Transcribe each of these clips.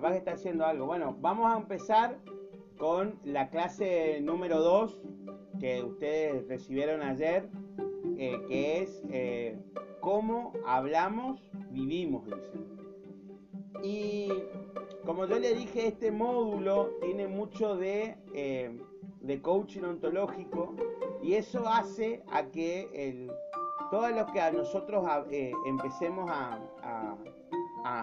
capaz que está haciendo algo. Bueno, vamos a empezar con la clase número 2 que ustedes recibieron ayer, eh, que es eh, cómo hablamos, vivimos, Y como yo le dije, este módulo tiene mucho de, eh, de coaching ontológico y eso hace a que todos los que a nosotros empecemos a,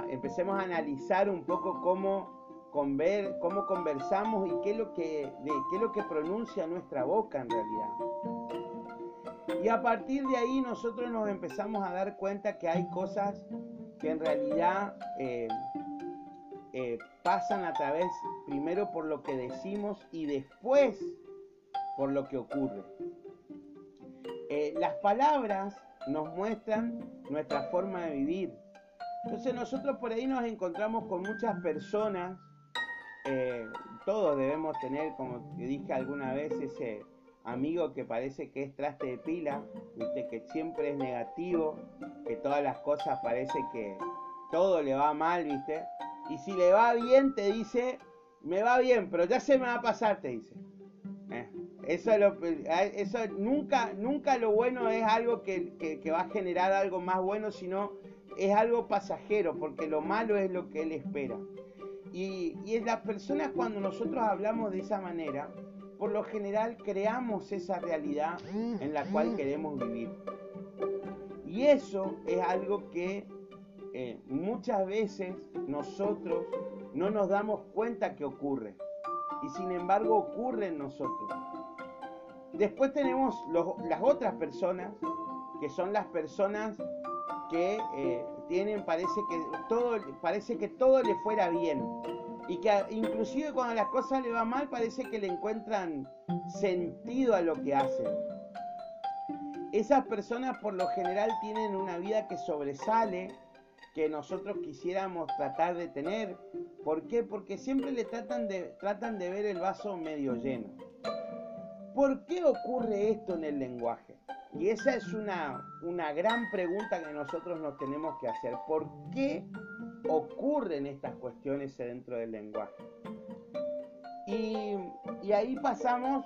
empecemos a analizar un poco cómo, cómo conversamos y qué es, lo que, qué lo que pronuncia nuestra boca en realidad. Y a partir de ahí nosotros nos empezamos a dar cuenta que hay cosas que en realidad eh, eh, pasan a través primero por lo que decimos y después por lo que ocurre. Eh, las palabras nos muestran nuestra forma de vivir. Entonces nosotros por ahí nos encontramos con muchas personas, eh, todos debemos tener, como dije alguna vez, ese amigo que parece que es traste de pila, ¿viste? que siempre es negativo, que todas las cosas parece que todo le va mal, ¿viste? Y si le va bien te dice, me va bien, pero ya se me va a pasar, te dice. Eh, eso, eso nunca, nunca lo bueno es algo que va a generar algo más bueno, sino es algo pasajero, porque lo malo es lo que Él espera. Y, y las personas cuando nosotros hablamos de esa manera, por lo general creamos esa realidad en la cual queremos vivir. Y eso es algo que eh, muchas veces nosotros no nos damos cuenta que ocurre. Y sin embargo ocurre en nosotros. Después tenemos las otras personas, que son las personas que eh, tienen, parece que todo, parece que todo le fuera bien. Y que inclusive cuando las cosas le van mal, parece que le encuentran sentido a lo que hacen. Esas personas por lo general tienen una vida que sobresale, que nosotros quisiéramos tratar de tener. ¿Por qué? Porque siempre le tratan de, tratan de ver el vaso medio lleno. ¿Por qué ocurre esto en el lenguaje? Y esa es una, una gran pregunta que nosotros nos tenemos que hacer. ¿Por qué ocurren estas cuestiones dentro del lenguaje? Y, ahí pasamos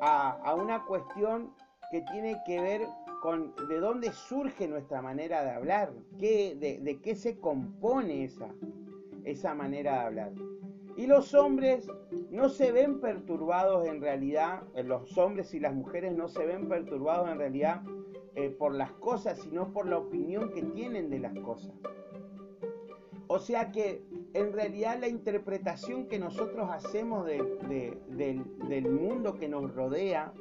a, una cuestión que tiene que ver con de dónde surge nuestra manera de hablar, qué, de, qué se compone esa, esa manera de hablar. Y los hombres no se ven perturbados en realidad, eh, los hombres y las mujeres no se ven perturbados en realidad eh, por las cosas, sino por la opinión que tienen de las cosas. O sea que en realidad la interpretación que nosotros hacemos del, mundo que nos rodea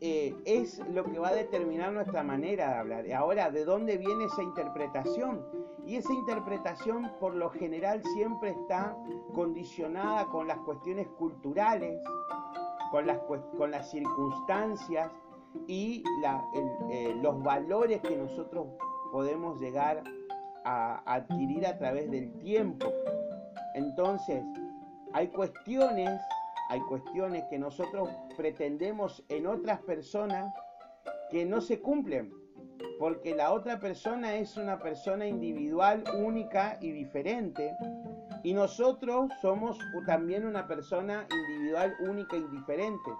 eh, es lo que va a determinar nuestra manera de hablar. Ahora, ¿de dónde viene esa interpretación? Y esa interpretación por lo general siempre está condicionada con las cuestiones culturales, con las, circunstancias y eh, los valores que nosotros podemos llegar a adquirir a través del tiempo. Entonces, hay cuestiones, hay cuestiones que nosotros pretendemos en otras personas que no se cumplen porque la otra persona es una persona individual, única y diferente. Y nosotros somos también una persona individual, única y diferente.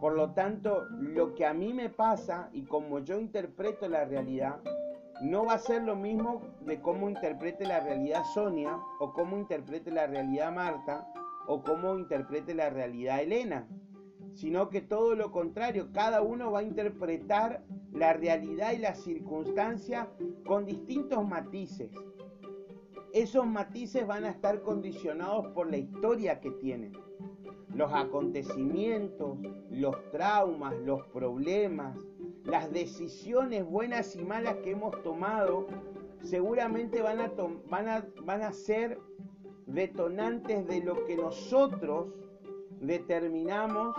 Por lo tanto, lo que a mí me pasa y como yo interpreto la realidad, no va a ser lo mismo de cómo interprete la realidad Sonia, o cómo interprete la realidad Marta, o cómo interprete la realidad Elena, sino que todo lo contrario, cada uno va a interpretar la realidad y la circunstancia con distintos matices. Esos matices van a estar condicionados por la historia que tienen. Los acontecimientos, los traumas, los problemas, las decisiones buenas y malas que hemos tomado, seguramente van a, van a, van a ser detonantes de lo que nosotros determinamos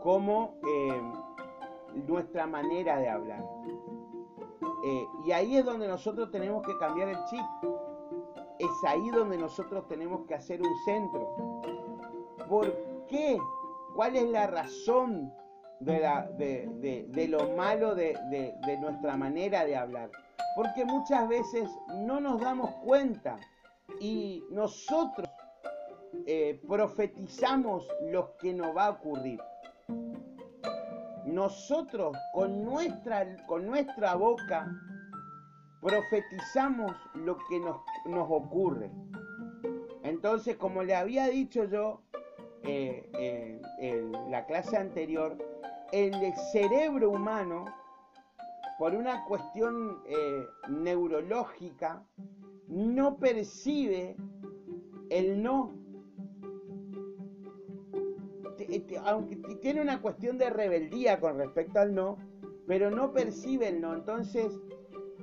como eh, nuestra manera de hablar. Eh, y ahí es donde nosotros tenemos que cambiar el chip. Es ahí donde nosotros tenemos que hacer un centro. ¿Por qué? ¿Cuál es la razón de, la, de, lo malo de, nuestra manera de hablar? Porque muchas veces no nos damos cuenta y nosotros eh, profetizamos lo que nos va a ocurrir. Nosotros con nuestra, con nuestra boca profetizamos lo que nos, nos ocurre. Entonces, como le había dicho yo eh, eh, en la clase anterior, el cerebro humano, por una cuestión neurológica, no percibe el no. Aunque tiene una cuestión de rebeldía con respecto al no, pero no percibe el no. Entonces,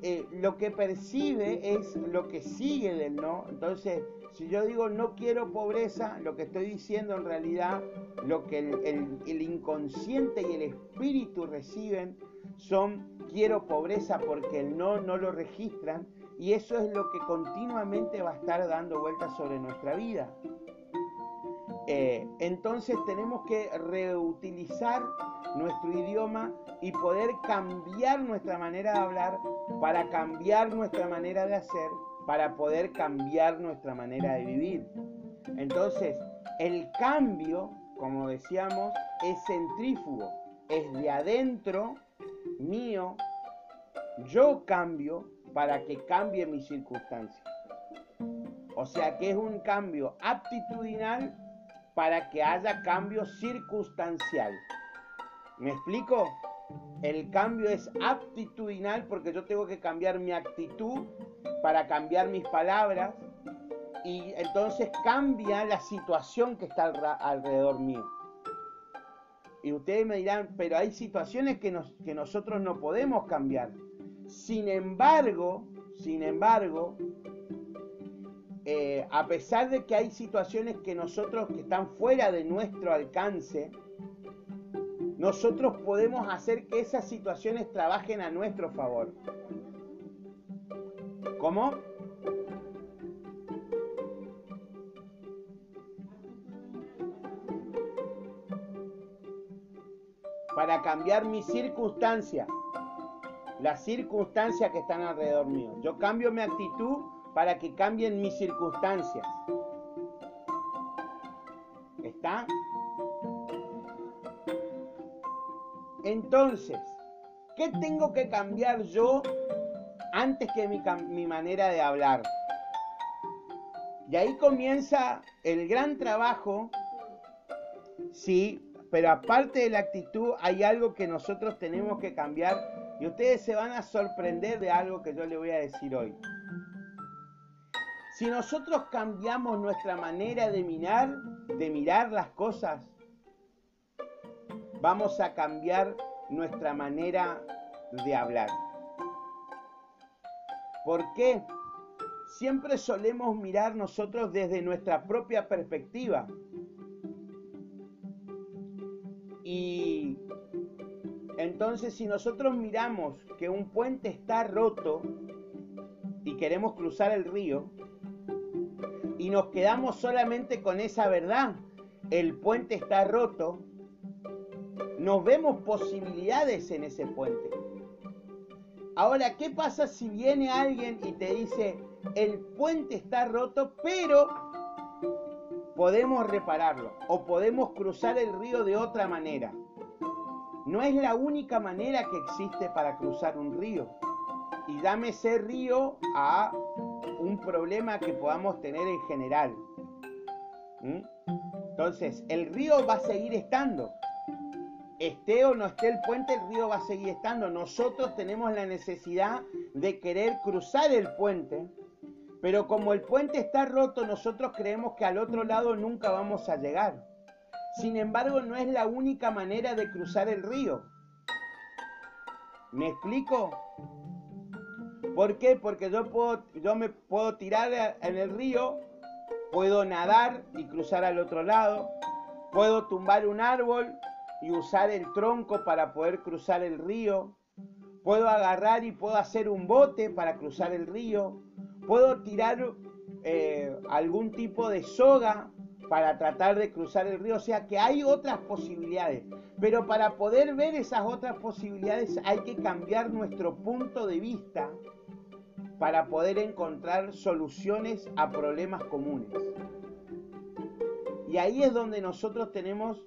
eh, lo que percibe es lo que sigue del no. Entonces, si yo digo no quiero pobreza, lo que estoy diciendo en realidad, lo que el inconsciente y el espíritu reciben son quiero pobreza porque el no no lo registran y eso es lo que continuamente va a estar dando vueltas sobre nuestra vida. Eh, entonces tenemos que reutilizar nuestro idioma y poder cambiar nuestra manera de hablar para cambiar nuestra manera de hacer, para poder cambiar nuestra manera de vivir. Entonces, el cambio, como decíamos, es centrífugo, es de adentro mío, yo cambio para que cambie mi circunstancia. O sea que es un cambio aptitudinal para que haya cambio circunstancial. ¿Me explico? El cambio es aptitudinal porque yo tengo que cambiar mi actitud para cambiar mis palabras y entonces cambia la situación que está alrededor mío. Y ustedes me dirán, pero hay situaciones que, que nosotros no podemos cambiar. Sin embargo, sin embargo, eh, a pesar de que hay situaciones que nosotros que están fuera de nuestro alcance, nosotros podemos hacer que esas situaciones trabajen a nuestro favor. ¿Cómo? Para cambiar mi circunstancia las circunstancias que están alrededor mío. Yo cambio mi actitud para que cambien mis circunstancias. ¿Está? Entonces, ¿qué tengo que cambiar yo antes que mi, mi manera de hablar? Y ahí comienza el gran trabajo, sí, pero aparte de la actitud hay algo que nosotros tenemos que cambiar y ustedes se van a sorprender de algo que yo les voy a decir hoy. Si nosotros cambiamos nuestra manera de mirar, de mirar las cosas, vamos a cambiar nuestra manera de hablar. ¿Por qué? Siempre solemos mirar nosotros desde nuestra propia perspectiva. Y entonces, si nosotros miramos que un puente está roto y queremos cruzar el río, y nos quedamos solamente con esa verdad, el puente está roto, nos vemos posibilidades en ese puente. Ahora, ¿qué pasa si viene alguien y te dice, el puente está roto, pero podemos repararlo o podemos cruzar el río de otra manera? no es la única manera que existe para cruzar un río. Y llámese río a un problema que podamos tener en general. ¿Mm? Entonces, el río va a seguir estando. Esté o no esté el puente, el río va a seguir estando. Nosotros tenemos la necesidad de querer cruzar el puente, pero como el puente está roto, nosotros creemos que al otro lado nunca vamos a llegar. Sin embargo, no es la única manera de cruzar el río. ¿Me explico? ¿Por qué? Porque yo, puedo, yo me puedo tirar en el río, puedo nadar y cruzar al otro lado, puedo tumbar un árbol y usar el tronco para poder cruzar el río, puedo agarrar y puedo hacer un bote para cruzar el río, puedo tirar eh, algún tipo de soga para tratar de cruzar el río. O sea que hay otras posibilidades. Pero para poder ver esas otras posibilidades hay que cambiar nuestro punto de vista para poder encontrar soluciones a problemas comunes. Y ahí es donde nosotros tenemos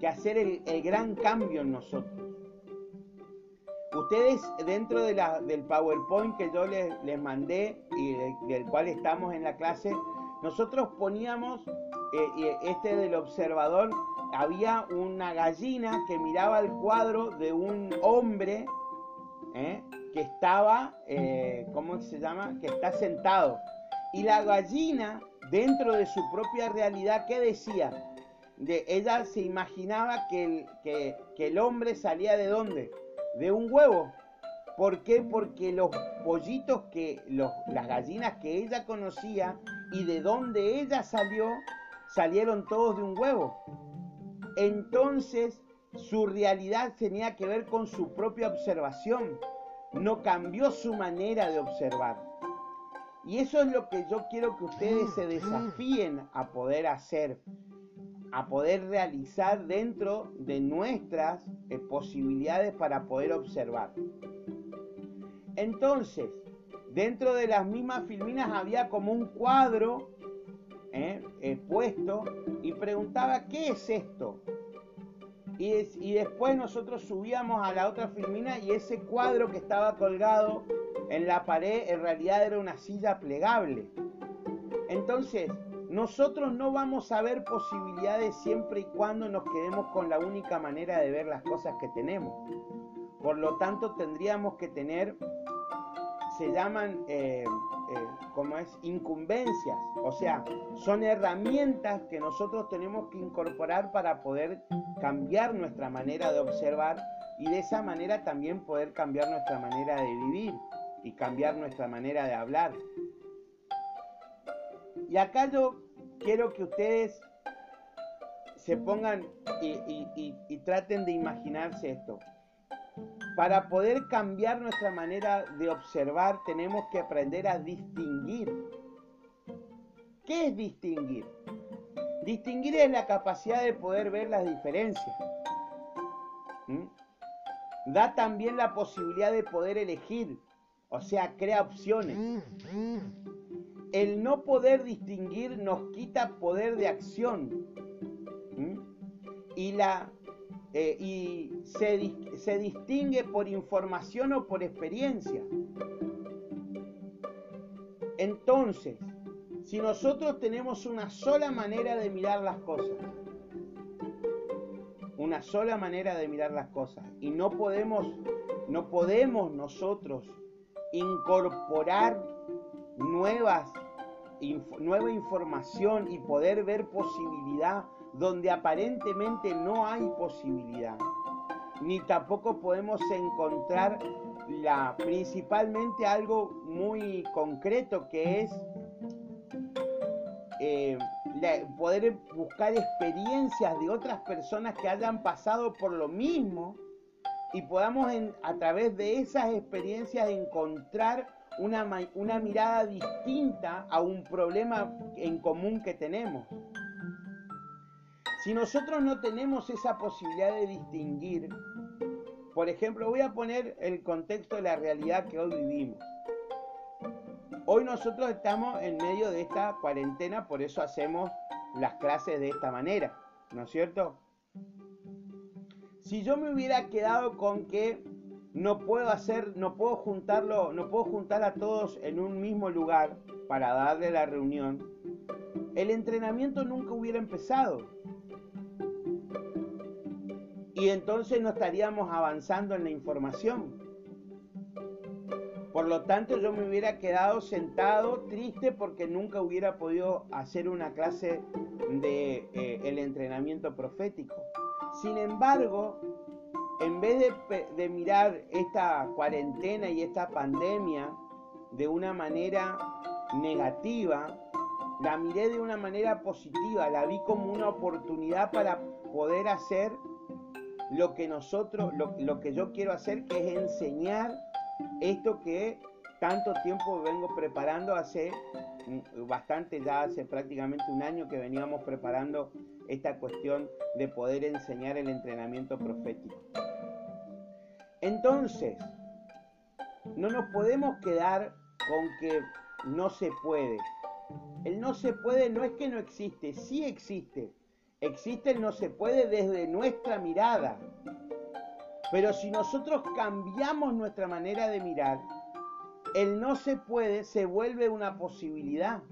que hacer el, gran cambio en nosotros. Ustedes dentro de la, del PowerPoint que yo les, mandé y del cual estamos en la clase, nosotros poníamos eh, este del observador, había una gallina que miraba el cuadro de un hombre ¿eh? Que estaba, eh, ¿cómo se llama? Que está sentado. Y la gallina, dentro de su propia realidad, ¿qué decía? De, ella se imaginaba que el, que, el hombre salía de dónde? De un huevo. ¿Por qué? Porque los pollitos que, los, las gallinas que ella conocía y de dónde ella salió, salieron todos de un huevo. Entonces, su realidad tenía que ver con su propia observación no cambió su manera de observar. Y eso es lo que yo quiero que ustedes se desafíen a poder hacer, a poder realizar dentro de nuestras eh, posibilidades para poder observar. Entonces, dentro de las mismas filminas había como un cuadro eh, eh, puesto y preguntaba, ¿qué es esto? Y, después nosotros subíamos a la otra filmina y ese cuadro que estaba colgado en la pared en realidad era una silla plegable. Entonces, nosotros no vamos a ver posibilidades siempre y cuando nos quedemos con la única manera de ver las cosas que tenemos. Por lo tanto, tendríamos que tener, se llaman eh, eh, como es incumbencias, o sea, son herramientas que nosotros tenemos que incorporar para poder cambiar nuestra manera de observar y de esa manera también poder cambiar nuestra manera de vivir y cambiar nuestra manera de hablar. Y acá yo quiero que ustedes se pongan y traten de imaginarse esto. Para poder cambiar nuestra manera de observar tenemos que aprender a distinguir. ¿Qué es distinguir? Distinguir es la capacidad de poder ver las diferencias. ¿Mm? Da también la posibilidad de poder elegir, o sea, crea opciones. El no poder distinguir nos quita poder de acción. ¿Mm? Y la eh, y se, se distingue por información o por experiencia. Entonces, si nosotros tenemos una sola manera de mirar las cosas, una sola manera de mirar las cosas, y no podemos, no podemos nosotros incorporar nuevas, nueva información y poder ver posibilidad donde aparentemente no hay posibilidad, ni tampoco podemos encontrar la, principalmente algo muy concreto que es eh, poder buscar experiencias de otras personas que hayan pasado por lo mismo y podamos a través de esas experiencias encontrar una, una mirada distinta a un problema en común que tenemos. Si nosotros no tenemos esa posibilidad de distinguir, por ejemplo, voy a poner el contexto de la realidad que hoy vivimos. Hoy nosotros estamos en medio de esta cuarentena, por eso hacemos las clases de esta manera, ¿no es cierto? Si yo me hubiera quedado con que no puedo hacer, no puedo juntarlo, no puedo juntar a todos en un mismo lugar para darle la reunión, el entrenamiento nunca hubiera empezado y entonces no estaríamos avanzando en la información. Por lo tanto, yo me hubiera quedado sentado triste porque nunca hubiera podido hacer una clase de eh, el entrenamiento profético. Sin embargo, en vez de, de mirar esta cuarentena y esta pandemia de una manera negativa, la miré de una manera positiva, la vi como una oportunidad para poder hacer lo que nosotros, lo, que yo quiero hacer, es enseñar esto que tanto tiempo vengo preparando hace mm, bastante, ya hace prácticamente un año que veníamos preparando esta cuestión de poder enseñar el entrenamiento profético. Entonces, no nos podemos quedar con que no se puede. El no se puede no es que no existe, sí existe. Existe el no se puede desde nuestra mirada. Pero si nosotros cambiamos nuestra manera de mirar, el no se puede se vuelve una posibilidad.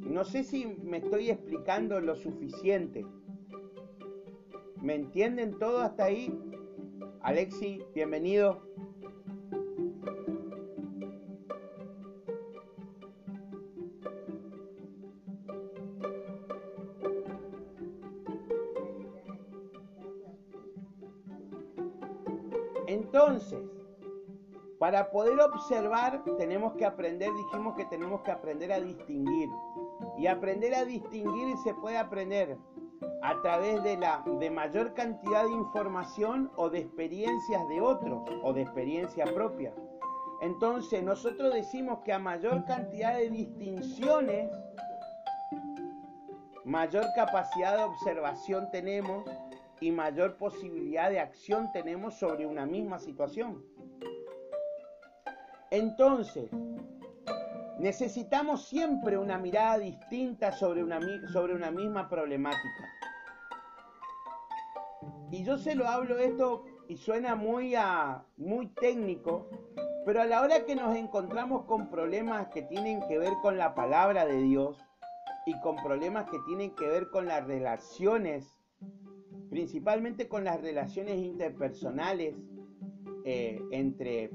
No sé si me estoy explicando lo suficiente. ¿Me entienden todo hasta ahí? Alexi, bienvenido. Entonces, para poder observar tenemos que aprender, dijimos que tenemos que aprender a distinguir. Y aprender a distinguir se puede aprender a través de la de mayor cantidad de información o de experiencias de otros o de experiencia propia. Entonces, nosotros decimos que a mayor cantidad de distinciones, mayor capacidad de observación tenemos y mayor posibilidad de acción tenemos sobre una misma situación. Entonces, necesitamos siempre una mirada distinta sobre una, sobre una misma problemática. Y yo se lo hablo esto y suena muy, a, muy técnico, pero a la hora que nos encontramos con problemas que tienen que ver con la palabra de Dios y con problemas que tienen que ver con las relaciones principalmente con las relaciones interpersonales eh, entre,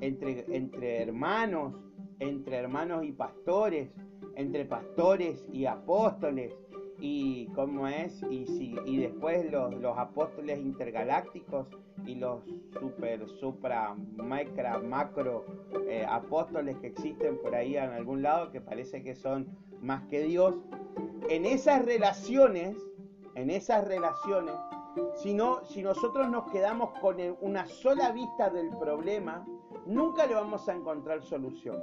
entre, entre hermanos, entre hermanos y pastores, entre pastores y apóstoles, y cómo es, y, si, y después los, los apóstoles intergalácticos y los super, supra, micro, macro eh, apóstoles que existen por ahí en algún lado, que parece que son más que Dios. En esas relaciones, en esas relaciones, si, si nosotros nos quedamos con una sola vista del problema, nunca le vamos a encontrar solución.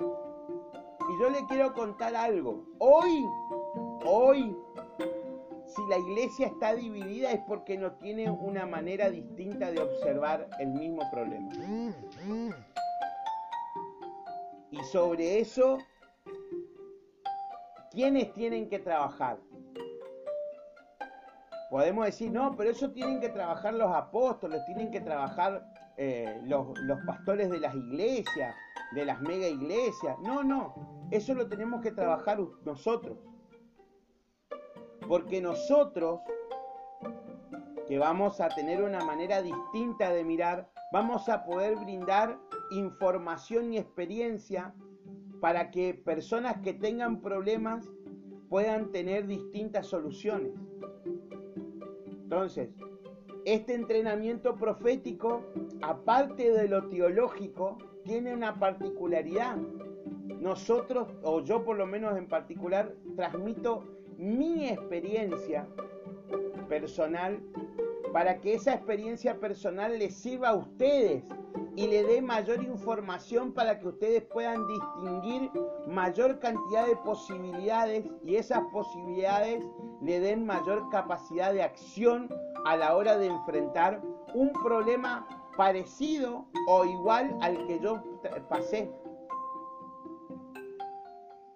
Y yo le quiero contar algo. Hoy, hoy, si la iglesia está dividida es porque no tiene una manera distinta de observar el mismo problema. Y sobre eso, ¿quiénes tienen que trabajar? Podemos decir, no, pero eso tienen que trabajar los apóstoles, tienen que trabajar eh, los, los pastores de las iglesias, de las mega iglesias. No, no, eso lo tenemos que trabajar nosotros. Porque nosotros, que vamos a tener una manera distinta de mirar, vamos a poder brindar información y experiencia para que personas que tengan problemas puedan tener distintas soluciones. Entonces, este entrenamiento profético, aparte de lo teológico, tiene una particularidad. Nosotros, o yo por lo menos en particular, transmito mi experiencia personal para que esa experiencia personal les sirva a ustedes y le dé mayor información para que ustedes puedan distinguir mayor cantidad de posibilidades y esas posibilidades le den mayor capacidad de acción a la hora de enfrentar un problema parecido o igual al que yo pasé.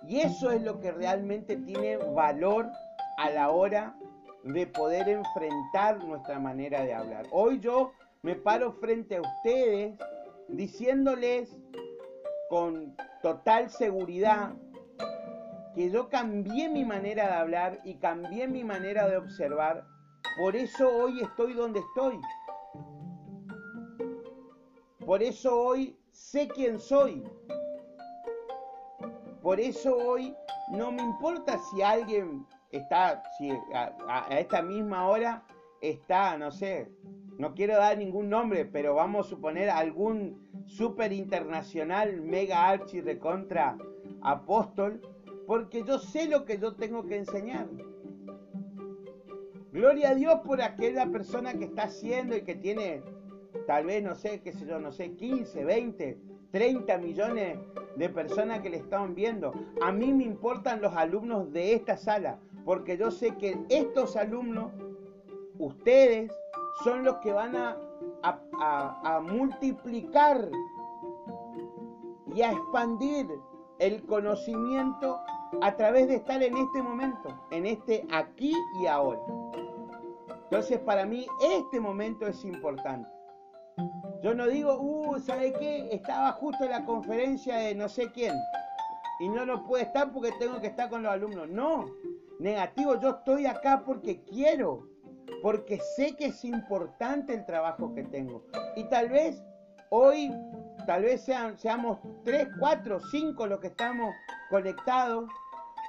Y eso es lo que realmente tiene valor a la hora de poder enfrentar nuestra manera de hablar. Hoy yo me paro frente a ustedes diciéndoles con total seguridad que yo cambié mi manera de hablar y cambié mi manera de observar. Por eso hoy estoy donde estoy. Por eso hoy sé quién soy. Por eso hoy no me importa si alguien está, si a, esta misma hora está, no sé, no quiero dar ningún nombre, pero vamos a suponer algún super internacional, mega archi de contra apóstol, porque yo sé lo que yo tengo que enseñar. Gloria a Dios por aquella persona que está haciendo y que tiene, tal vez, no sé, qué sé yo, no sé, 15, 20, 30 millones de personas que le están viendo. A mí me importan los alumnos de esta sala, porque yo sé que estos alumnos, ustedes, son los que van a, multiplicar y a expandir el conocimiento a través de estar en este momento, en este aquí y ahora. Entonces para mí este momento es importante. Yo no digo, uh, ¿sabe qué? Estaba justo en la conferencia de no sé quién y no lo puede estar porque tengo que estar con los alumnos. No, negativo, yo estoy acá porque quiero, porque sé que es importante el trabajo que tengo. Y tal vez hoy, tal vez sean, seamos tres, cuatro, cinco los que estamos conectados,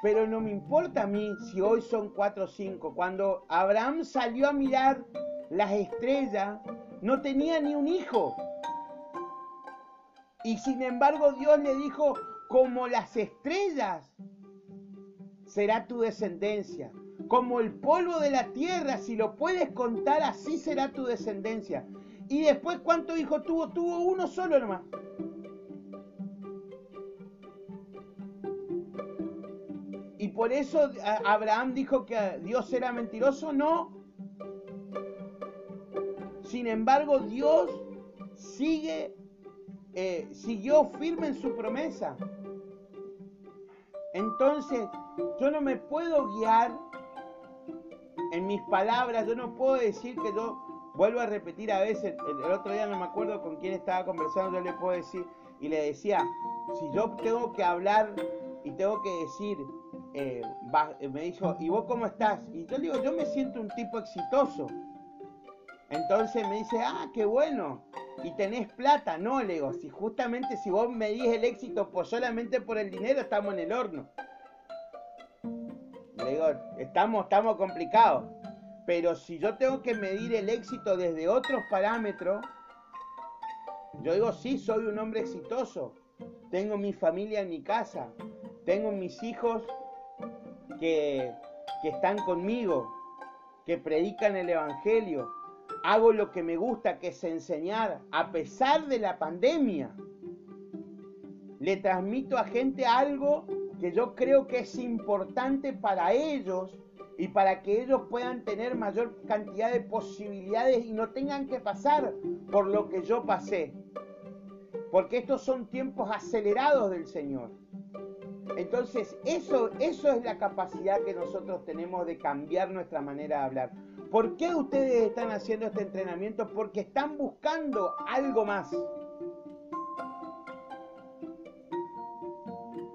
pero no me importa a mí si hoy son cuatro o cinco. Cuando Abraham salió a mirar las estrellas, no tenía ni un hijo. Y sin embargo Dios le dijo, como las estrellas será tu descendencia. Como el polvo de la tierra, si lo puedes contar, así será tu descendencia. Y después, ¿cuántos hijos tuvo? Tuvo uno solo nomás. Y por eso Abraham dijo que Dios era mentiroso, no. Sin embargo, Dios sigue, eh, siguió firme en su promesa. Entonces, yo no me puedo guiar en mis palabras, yo no puedo decir que yo vuelvo a repetir a veces, el, otro día no me acuerdo con quién estaba conversando, yo le puedo decir, y le decía, si yo tengo que hablar y tengo que decir, eh, me dijo, ¿y vos cómo estás? Y yo le digo, yo me siento un tipo exitoso. Entonces me dice, ah, qué bueno. Y tenés plata. No, le digo, si justamente si vos medís el éxito pues solamente por el dinero, estamos en el horno. Estamos, estamos complicados. Pero si yo tengo que medir el éxito desde otros parámetros, yo digo, sí, soy un hombre exitoso. Tengo mi familia en mi casa. Tengo mis hijos que, que están conmigo, que predican el Evangelio hago lo que me gusta, que es enseñar, a pesar de la pandemia. Le transmito a gente algo que yo creo que es importante para ellos y para que ellos puedan tener mayor cantidad de posibilidades y no tengan que pasar por lo que yo pasé. Porque estos son tiempos acelerados del Señor. Entonces, eso, eso es la capacidad que nosotros tenemos de cambiar nuestra manera de hablar. ¿Por qué ustedes están haciendo este entrenamiento? Porque están buscando algo más.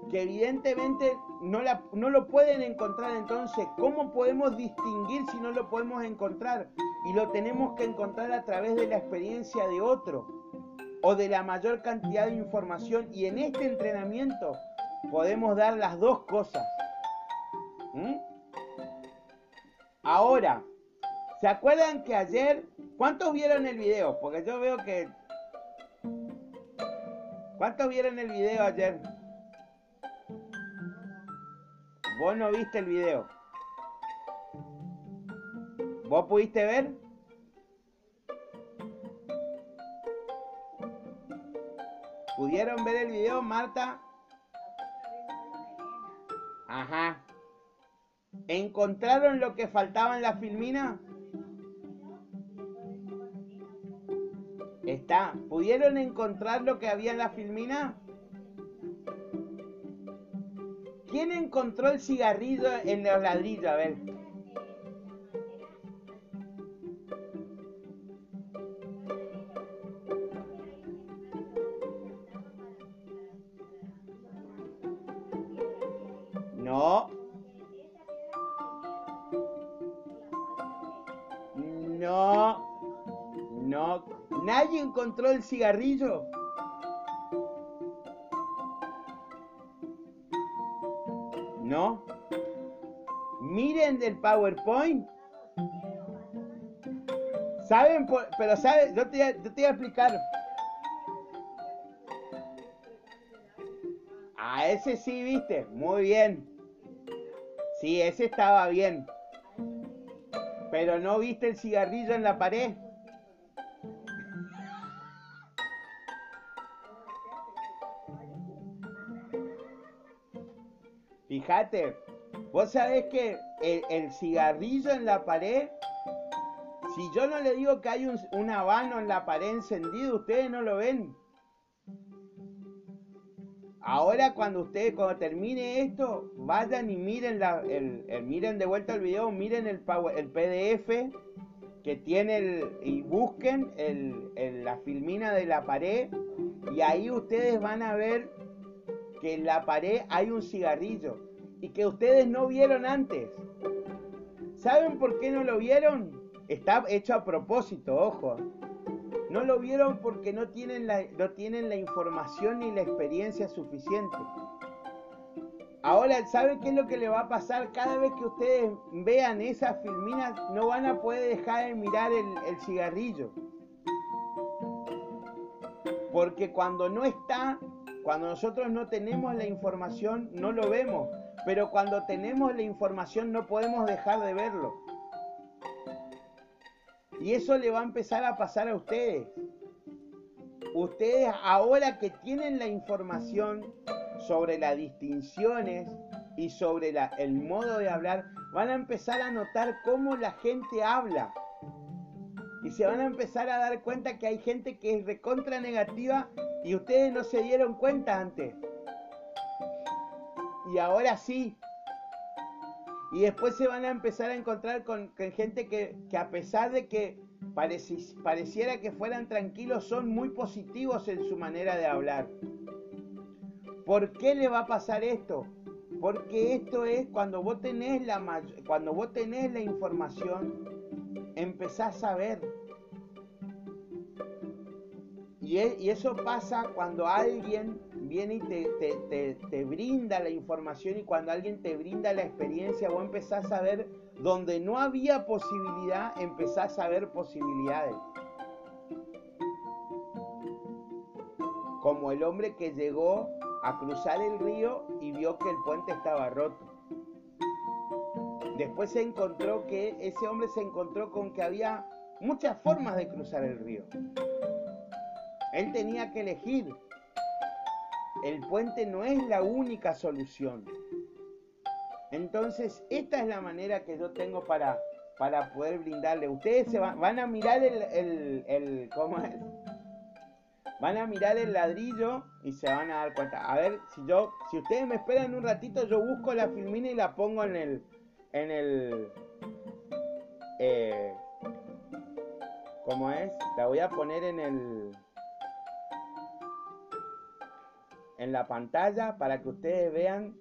Que evidentemente no, no lo pueden encontrar. Entonces, ¿cómo podemos distinguir si no lo podemos encontrar? Y lo tenemos que encontrar a través de la experiencia de otro o de la mayor cantidad de información. Y en este entrenamiento podemos dar las dos cosas. ¿Mm? Ahora, ¿Se acuerdan que ayer, cuántos vieron el video? Porque yo veo que... ¿Cuántos vieron el video ayer? Vos no viste el video. ¿Vos pudiste ver? ¿Pudieron ver el video, Marta? Ajá. ¿Encontraron lo que faltaba en la filmina? Está. ¿Pudieron encontrar lo que había en la filmina? ¿Quién encontró el cigarrillo en los ladrillos? A ver. No. No. No. ¿Nadie encontró el cigarrillo? PowerPoint. ¿Saben? Pero ¿saben? Yo te, yo te voy a explicar. A ese sí, viste. Muy bien. Sí, ese estaba bien. Pero no viste el cigarrillo en la pared. Fíjate, vos sabés que el, cigarrillo en la pared Si yo no le digo que hay un, un habano en la pared encendido, ustedes no lo ven. Ahora cuando ustedes, cuando termine esto, vayan y miren, la, el, miren de vuelta el video, miren el, PDF que tiene el, y busquen el, la filmina de la pared y ahí ustedes van a ver que en la pared hay un cigarrillo y que ustedes no vieron antes. ¿Saben por qué no lo vieron? Está hecho a propósito, ojo. No lo vieron porque no tienen la, no tienen la información ni la experiencia suficiente. Ahora, ¿saben qué es lo que le va a pasar? Cada vez que ustedes vean esas filminas, no van a poder dejar de mirar el, el cigarrillo. Porque cuando no está, cuando nosotros no tenemos la información, no lo vemos. Pero cuando tenemos la información, no podemos dejar de verlo. Y eso le va a empezar a pasar a ustedes. Ustedes ahora que tienen la información sobre las distinciones y sobre el modo de hablar, van a empezar a notar cómo la gente habla. Y se van a empezar a dar cuenta que hay gente que es recontra negativa y ustedes no se dieron cuenta antes. Y ahora sí, y después se van a empezar a encontrar con, gente que, a pesar de que pareciera que fueran tranquilos, son muy positivos en su manera de hablar. ¿Por qué le va a pasar esto? Porque esto es cuando vos tenés la, cuando vos tenés la información, empezás a ver. Y, y eso pasa cuando alguien viene y te, te, brinda la información y cuando alguien te brinda la experiencia, vos empezás a ver donde no había posibilidad, empezás a ver posibilidades. Como el hombre que llegó a cruzar el río y vio que el puente estaba roto. Después se encontró que ese hombre se encontró con que había muchas formas de cruzar el río. Él tenía que elegir el puente no es la única solución. Entonces, esta es la manera que yo tengo para, para poder brindarle. Ustedes se van, a mirar el, el, ¿cómo es? Van a mirar el ladrillo y se van a dar cuenta. A ver, si yo, si ustedes me esperan un ratito, yo busco la filmina y la pongo en el, en el, eh, ¿cómo es? La voy a poner en el, en la pantalla para que ustedes vean.